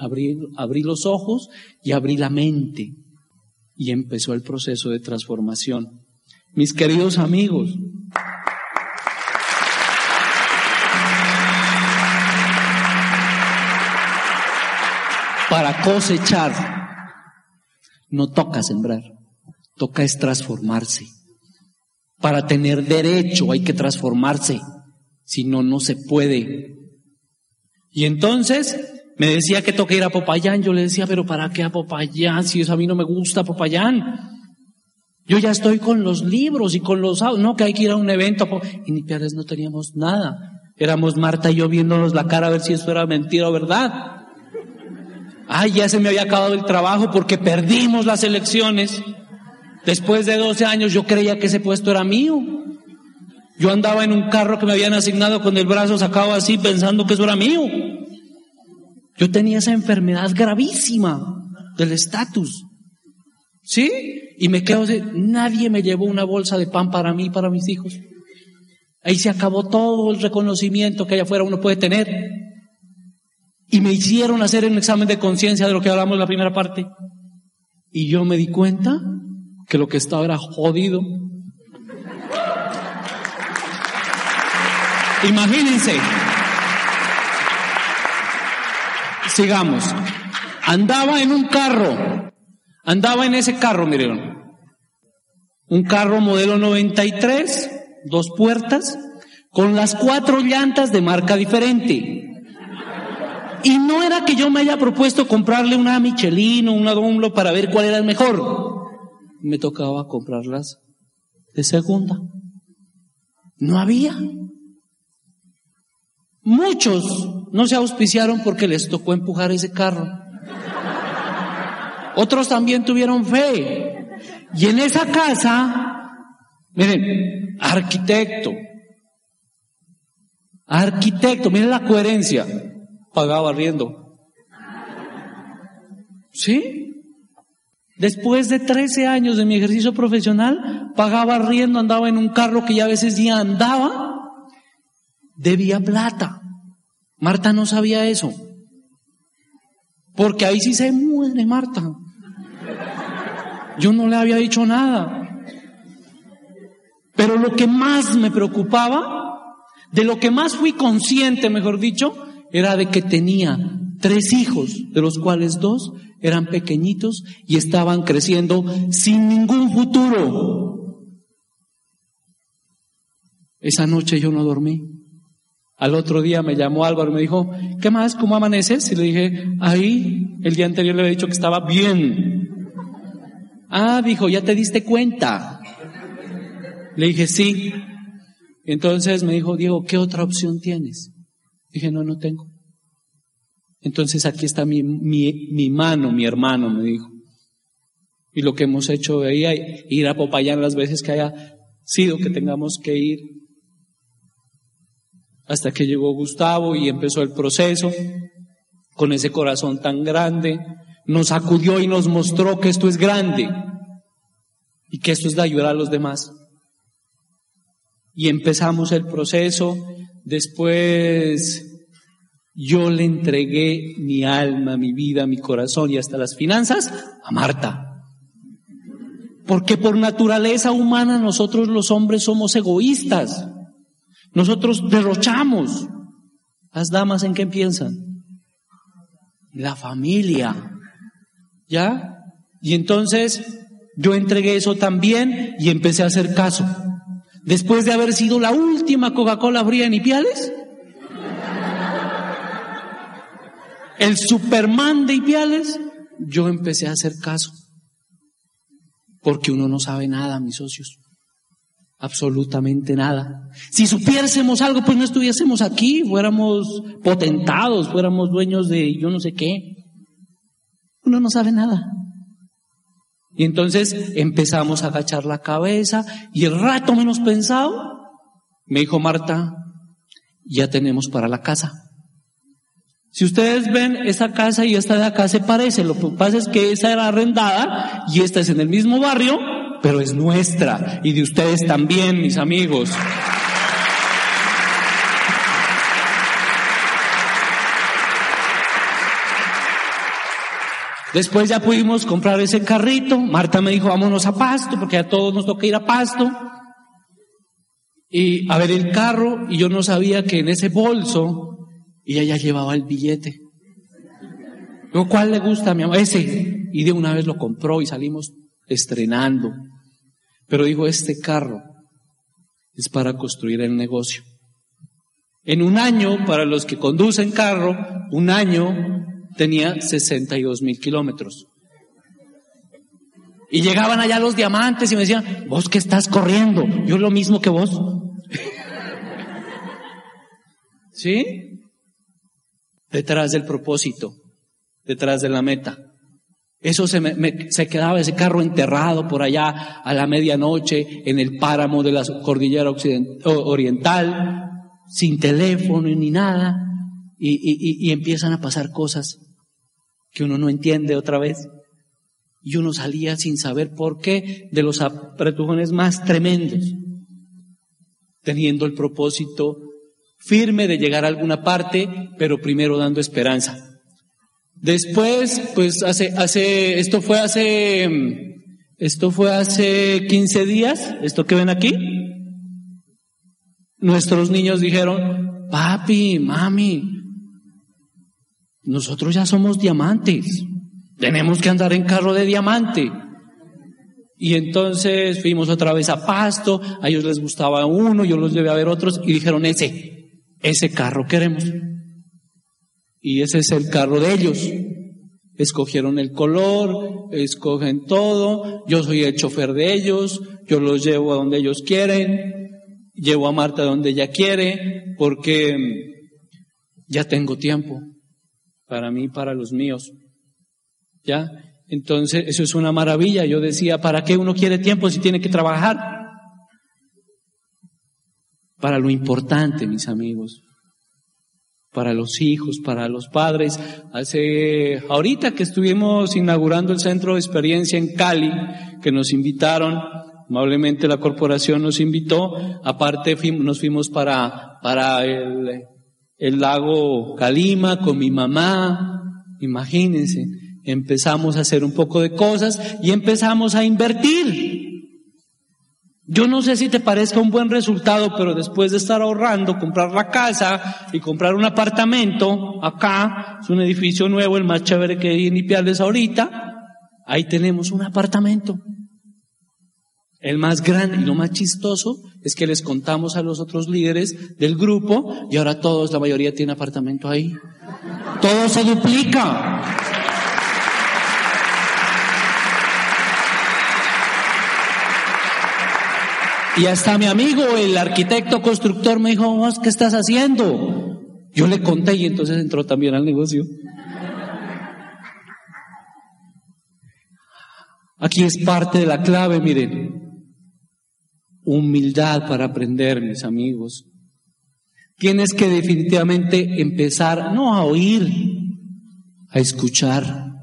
los ojos y abrí la mente y empezó el proceso de transformación. Mis queridos amigos, para cosechar. No toca sembrar, toca es transformarse. Para tener derecho hay que transformarse, si no, no se puede. Y entonces me decía que toca ir a Popayán, yo le decía, pero ¿para qué a Popayán? Si eso a mí no me gusta Popayán. Yo ya estoy con los libros y con los no que hay que ir a un evento y ni piares no teníamos nada. Éramos Marta y yo viéndonos la cara a ver si esto era mentira o verdad. Ay, ya se me había acabado el trabajo porque perdimos las elecciones. Después de 12 años yo creía que ese puesto era mío. Yo andaba en un carro que me habían asignado con el brazo sacado así pensando que eso era mío. Yo tenía esa enfermedad gravísima del estatus. ¿Sí? Y me quedo de, nadie me llevó una bolsa de pan para mí y para mis hijos. Ahí se acabó todo el reconocimiento que allá afuera uno puede tener. Y me hicieron hacer un examen de conciencia de lo que hablamos en la primera parte. Y yo me di cuenta que lo que estaba era jodido. Imagínense. Sigamos. Andaba en un carro. Andaba en ese carro, miren. Un carro modelo 93, dos puertas, con las cuatro llantas de marca diferente. Y no era que yo me haya propuesto comprarle una Michelin o una Domlo para ver cuál era el mejor. Me tocaba comprarlas de segunda. No había. Muchos no se auspiciaron porque les tocó empujar ese carro. Otros también tuvieron fe. Y en esa casa, miren, arquitecto, arquitecto, miren la coherencia, pagaba riendo. ¿Sí? Después de 13 años de mi ejercicio profesional, pagaba riendo, andaba en un carro que ya a veces ya andaba, debía plata. Marta no sabía eso. Porque ahí sí se muere Marta. Yo no le había dicho nada. Pero lo que más me preocupaba, de lo que más fui consciente, mejor dicho, era de que tenía tres hijos, de los cuales dos eran pequeñitos y estaban creciendo sin ningún futuro. Esa noche yo no dormí. Al otro día me llamó Álvaro y me dijo, ¿qué más? ¿Cómo amaneces? Y le dije, ahí, el día anterior le había dicho que estaba bien. Ah, dijo, ¿ya te diste cuenta? Le dije, sí. Entonces me dijo, Diego, ¿qué otra opción tienes? Dije, no, no tengo. Entonces aquí está mi, mi, mi mano, mi hermano, me dijo. Y lo que hemos hecho de ahí, ir a Popayán las veces que haya sido que tengamos que ir hasta que llegó Gustavo y empezó el proceso con ese corazón tan grande, nos acudió y nos mostró que esto es grande y que esto es de ayudar a los demás. Y empezamos el proceso, después yo le entregué mi alma, mi vida, mi corazón y hasta las finanzas a Marta. Porque por naturaleza humana nosotros los hombres somos egoístas. Nosotros derrochamos. Las damas en qué piensan? La familia. ¿Ya? Y entonces yo entregué eso también y empecé a hacer caso. Después de haber sido la última Coca-Cola fría en Ipiales, el Superman de Ipiales, yo empecé a hacer caso. Porque uno no sabe nada, mis socios absolutamente nada. Si supiésemos algo, pues no estuviésemos aquí, fuéramos potentados, fuéramos dueños de yo no sé qué. Uno no sabe nada. Y entonces empezamos a agachar la cabeza y el rato menos pensado, me dijo Marta, ya tenemos para la casa. Si ustedes ven esta casa y esta de acá se parece, lo que pasa es que esa era arrendada y esta es en el mismo barrio, pero es nuestra y de ustedes también, mis amigos. Después ya pudimos comprar ese carrito. Marta me dijo, vámonos a Pasto, porque a todos nos toca ir a Pasto. Y a ver el carro, y yo no sabía que en ese bolso ella ya llevaba el billete. Digo, ¿cuál le gusta mi amor? Ese. Y de una vez lo compró y salimos estrenando. Pero dijo, este carro es para construir el negocio. En un año, para los que conducen carro, un año tenía 62 mil kilómetros. Y llegaban allá los diamantes y me decían, vos que estás corriendo, yo lo mismo que vos. ¿Sí? Detrás del propósito, detrás de la meta. Eso se, me, se quedaba ese carro enterrado por allá a la medianoche en el páramo de la cordillera oriental, sin teléfono ni nada, y, y, y empiezan a pasar cosas que uno no entiende otra vez. Y uno salía sin saber por qué de los apretujones más tremendos, teniendo el propósito firme de llegar a alguna parte, pero primero dando esperanza. Después, pues hace, hace, esto fue hace, esto fue hace 15 días, esto que ven aquí. Nuestros niños dijeron, papi, mami, nosotros ya somos diamantes. Tenemos que andar en carro de diamante. Y entonces fuimos otra vez a Pasto, a ellos les gustaba uno, yo los llevé a ver otros y dijeron, ese, ese carro queremos. Y ese es el carro de ellos. Escogieron el color, escogen todo, yo soy el chofer de ellos, yo los llevo a donde ellos quieren, llevo a Marta donde ella quiere, porque ya tengo tiempo para mí, para los míos. ¿Ya? Entonces, eso es una maravilla. Yo decía, ¿para qué uno quiere tiempo si tiene que trabajar? Para lo importante, mis amigos. Para los hijos, para los padres. Hace, ahorita que estuvimos inaugurando el centro de experiencia en Cali, que nos invitaron, amablemente la corporación nos invitó, aparte nos fuimos para, para el, el lago Calima con mi mamá, imagínense empezamos a hacer un poco de cosas y empezamos a invertir. Yo no sé si te parezca un buen resultado, pero después de estar ahorrando, comprar la casa y comprar un apartamento, acá es un edificio nuevo, el más chévere que hay en Ipiales ahorita, ahí tenemos un apartamento. El más grande y lo más chistoso es que les contamos a los otros líderes del grupo y ahora todos, la mayoría tiene apartamento ahí. Todo se duplica. Y hasta mi amigo, el arquitecto constructor, me dijo, ¿qué estás haciendo? Yo le conté y entonces entró también al negocio. Aquí es parte de la clave, miren. Humildad para aprender, mis amigos. Tienes que definitivamente empezar, no a oír, a escuchar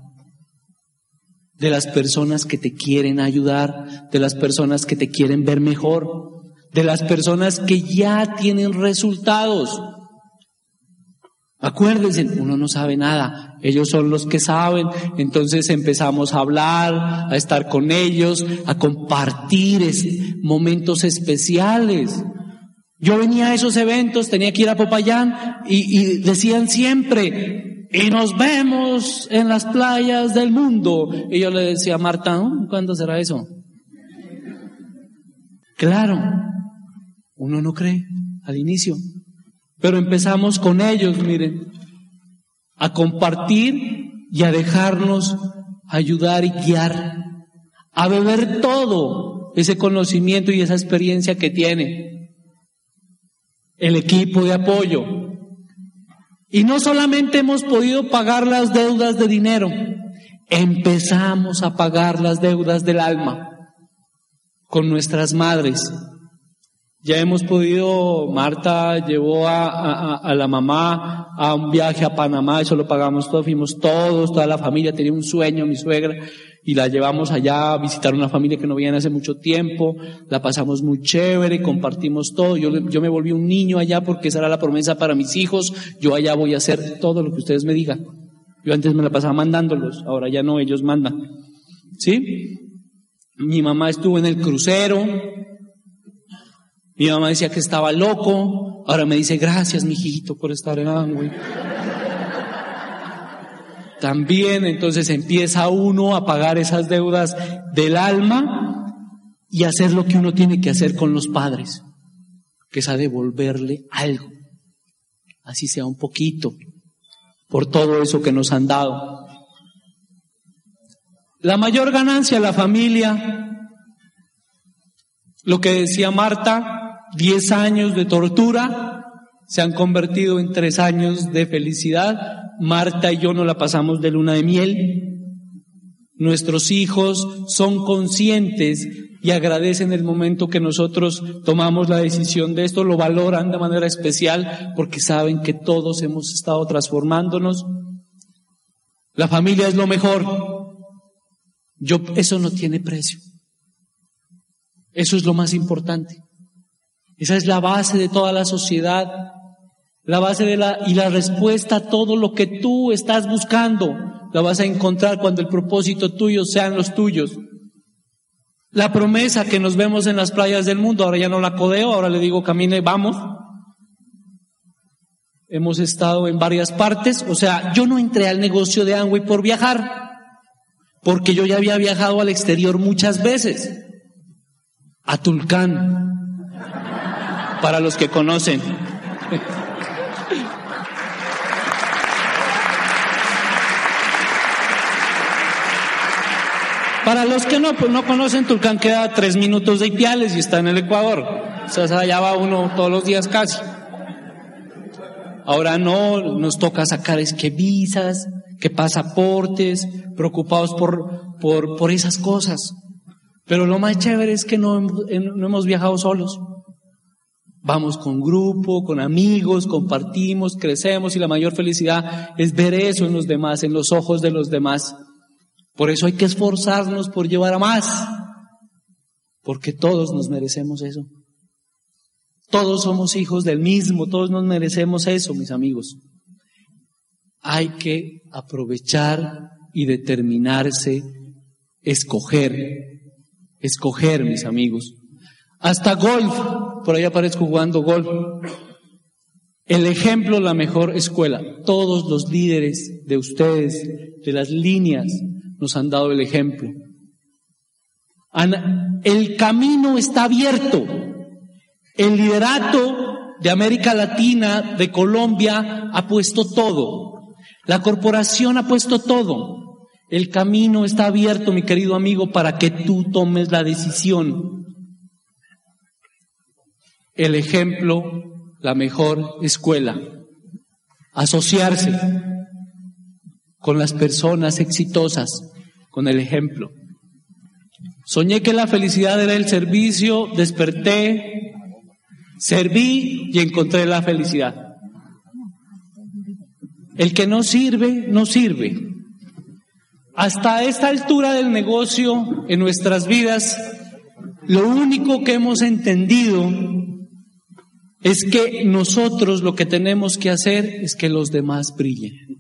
de las personas que te quieren ayudar, de las personas que te quieren ver mejor, de las personas que ya tienen resultados. Acuérdense, uno no sabe nada, ellos son los que saben, entonces empezamos a hablar, a estar con ellos, a compartir momentos especiales. Yo venía a esos eventos, tenía que ir a Popayán y, decían siempre, y nos vemos en las playas del mundo. Y yo le decía a Marta, ¿cuándo será eso? Claro, uno no cree al inicio, pero empezamos con ellos, miren, a compartir y a dejarnos ayudar y guiar, a beber todo ese conocimiento y esa experiencia que tiene el equipo de apoyo, y no solamente hemos podido pagar las deudas de dinero, empezamos a pagar las deudas del alma con nuestras madres. Ya hemos podido, Marta llevó a, a, la mamá a un viaje a Panamá, eso lo pagamos todos, fuimos todos, toda la familia, tenía un sueño, mi suegra, y la llevamos allá a visitar una familia que no veían hace mucho tiempo, la pasamos muy chévere, compartimos todo, yo, yo me volví un niño allá porque esa era la promesa para mis hijos, yo allá voy a hacer todo lo que ustedes me digan. Yo antes me la pasaba mandándolos, ahora ya no, ellos mandan. ¿Sí? Mi mamá estuvo en el crucero, mi mamá decía que estaba loco, ahora me dice gracias, mijito, por estar en Angüe también entonces empieza uno a pagar esas deudas del alma y hacer lo que uno tiene que hacer con los padres, que es a devolverle algo, así sea un poquito, por todo eso que nos han dado. La mayor ganancia la familia, lo que decía Marta, 10 años de tortura, se han convertido en tres años de felicidad. Marta y yo nos la pasamos de luna de miel. Nuestros hijos son conscientes y agradecen el momento que nosotros tomamos la decisión de esto, lo valoran de manera especial porque saben que todos hemos estado transformándonos. La familia es lo mejor. Yo, eso no tiene precio. Eso es lo más importante. Esa es la base de toda la sociedad, la base de la, y la respuesta a todo lo que tú estás buscando, la vas a encontrar cuando el propósito tuyo sean los tuyos. La promesa que nos vemos en las playas del mundo, ahora ya no la codeo, ahora le digo camine, vamos. Hemos estado en varias partes, o sea, yo no entré al negocio de Amway por viajar, porque yo ya había viajado al exterior muchas veces, a Tulcán, para los que conocen. Para los que no, pues no conocen, Tulcán queda tres minutos de Ipiales y está en el Ecuador. O sea, allá va uno todos los días casi. Ahora no, nos toca sacar es que visas, que pasaportes, preocupados por, por, por esas cosas. Pero lo más chévere es que no, no hemos viajado solos. Vamos con grupo, con amigos, compartimos, crecemos y la mayor felicidad es ver eso en los demás, en los ojos de los demás. Por eso hay que esforzarnos por llevar a más, porque todos nos merecemos eso. Todos somos hijos del mismo, todos nos merecemos eso, mis amigos. Hay que aprovechar y determinarse, escoger, escoger, mis amigos. Hasta golf, por ahí aparezco jugando golf. El ejemplo, la mejor escuela. Todos los líderes de ustedes, de las líneas, nos han dado el ejemplo. El camino está abierto. El liderato de América Latina, de Colombia, ha puesto todo. La corporación ha puesto todo. El camino está abierto, mi querido amigo, para que tú tomes la decisión. El ejemplo, la mejor escuela. Asociarse con las personas exitosas, con el ejemplo. Soñé que la felicidad era el servicio, desperté, serví y encontré la felicidad. El que no sirve, no sirve. Hasta esta altura del negocio en nuestras vidas, lo único que hemos entendido es que nosotros lo que tenemos que hacer es que los demás brillen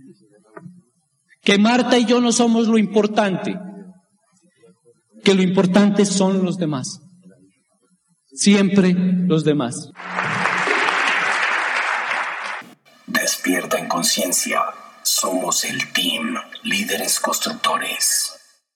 que Marta y yo no somos lo importante, que lo importante son los demás. Siempre los demás. Despierta en conciencia. Somos el team líderes constructores.